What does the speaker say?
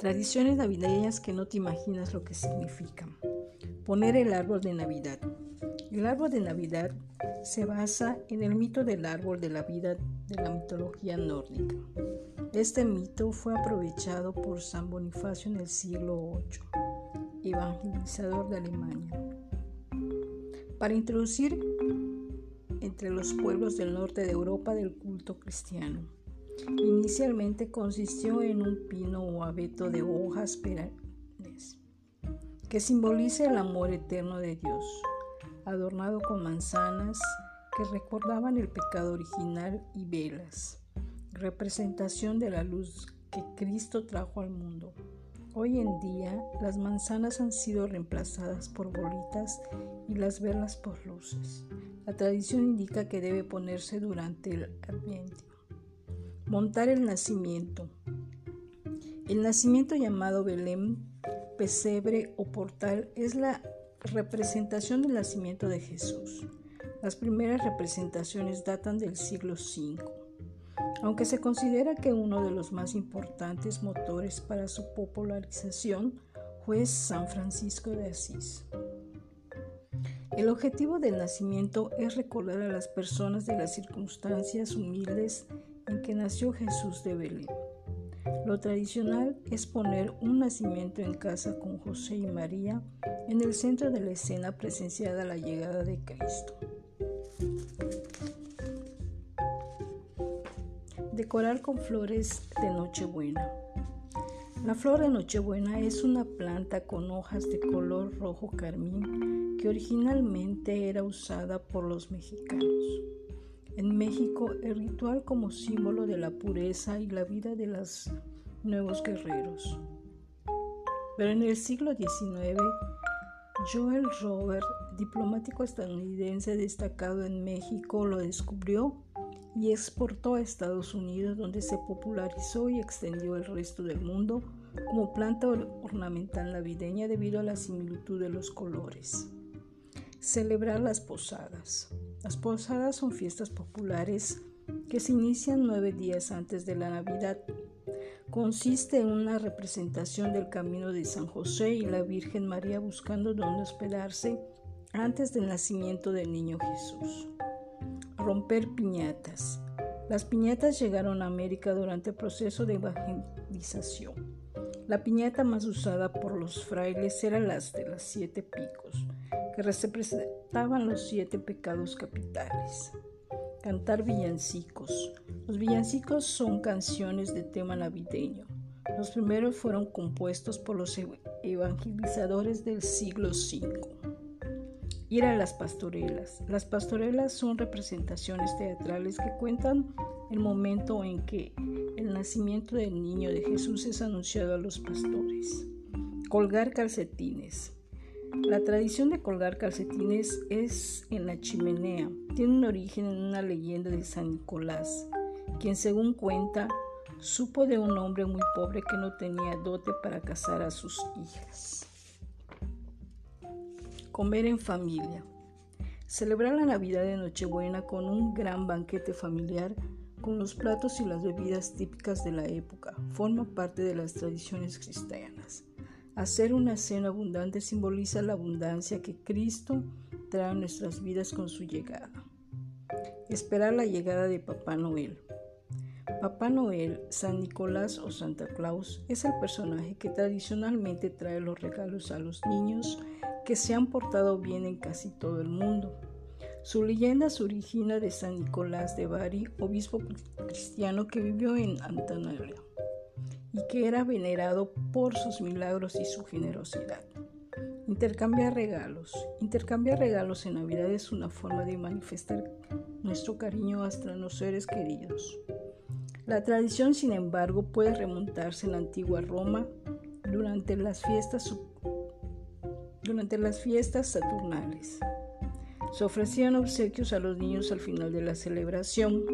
Tradiciones navideñas que no te imaginas lo que significan. Poner el árbol de Navidad. El árbol de Navidad se basa en el mito del árbol de la vida de la mitología nórdica. Este mito fue aprovechado por San Bonifacio en el siglo VIII, evangelizador de Alemania, para introducir entre los pueblos del norte de Europa del culto cristiano. Inicialmente consistió en un pino o abeto de hojas perennes, que simboliza el amor eterno de Dios, adornado con manzanas que recordaban el pecado original y velas, representación de la luz que Cristo trajo al mundo. Hoy en día las manzanas han sido reemplazadas por bolitas y las velas por luces. La tradición indica que debe ponerse durante el Adviento. Montar el nacimiento. El nacimiento llamado Belén, pesebre o portal es la representación del nacimiento de Jesús. Las primeras representaciones datan del siglo V, aunque se considera que uno de los más importantes motores para su popularización fue San Francisco de Asís. El objetivo del nacimiento es recordar a las personas de las circunstancias humildes en que nació Jesús de Belén. Lo tradicional es poner un nacimiento en casa con José y María en el centro de la escena presenciada la llegada de Cristo. Decorar con flores de Nochebuena. La flor de Nochebuena es una planta con hojas de color rojo carmín que originalmente era usada por los mexicanos. En México, el ritual como símbolo de la pureza y la vida de los nuevos guerreros. Pero en el siglo XIX, Joel Robert, diplomático estadounidense destacado en México, lo descubrió y exportó a Estados Unidos, donde se popularizó y extendió al resto del mundo como planta ornamental navideña debido a la similitud de los colores. Celebrar las posadas. Las posadas son fiestas populares que se inician nueve días antes de la Navidad. Consiste en una representación del camino de San José y la Virgen María buscando dónde hospedarse antes del nacimiento del niño Jesús. Romper piñatas. Las piñatas llegaron a América durante el proceso de evangelización. La piñata más usada por los frailes era las de los siete picos que representaban los siete pecados capitales. Cantar villancicos. Los villancicos son canciones de tema navideño. Los primeros fueron compuestos por los evangelizadores del siglo V. Ir a las pastorelas. Las pastorelas son representaciones teatrales que cuentan el momento en que el nacimiento del niño de Jesús es anunciado a los pastores. Colgar calcetines. La tradición de colgar calcetines es en la chimenea. Tiene un origen en una leyenda de San Nicolás, quien según cuenta supo de un hombre muy pobre que no tenía dote para casar a sus hijas. Comer en familia. Celebrar la Navidad de Nochebuena con un gran banquete familiar con los platos y las bebidas típicas de la época forma parte de las tradiciones cristianas. Hacer una cena abundante simboliza la abundancia que Cristo trae a nuestras vidas con su llegada. Esperar la llegada de Papá Noel. Papá Noel, San Nicolás o Santa Claus es el personaje que tradicionalmente trae los regalos a los niños que se han portado bien en casi todo el mundo. Su leyenda se origina de San Nicolás de Bari, obispo cristiano que vivió en Antanoria y que era venerado por sus milagros y su generosidad. Intercambiar regalos. Intercambiar regalos en Navidad es una forma de manifestar nuestro cariño hasta los seres queridos. La tradición, sin embargo, puede remontarse en la antigua Roma durante las fiestas, durante las fiestas saturnales. Se ofrecían obsequios a los niños al final de la celebración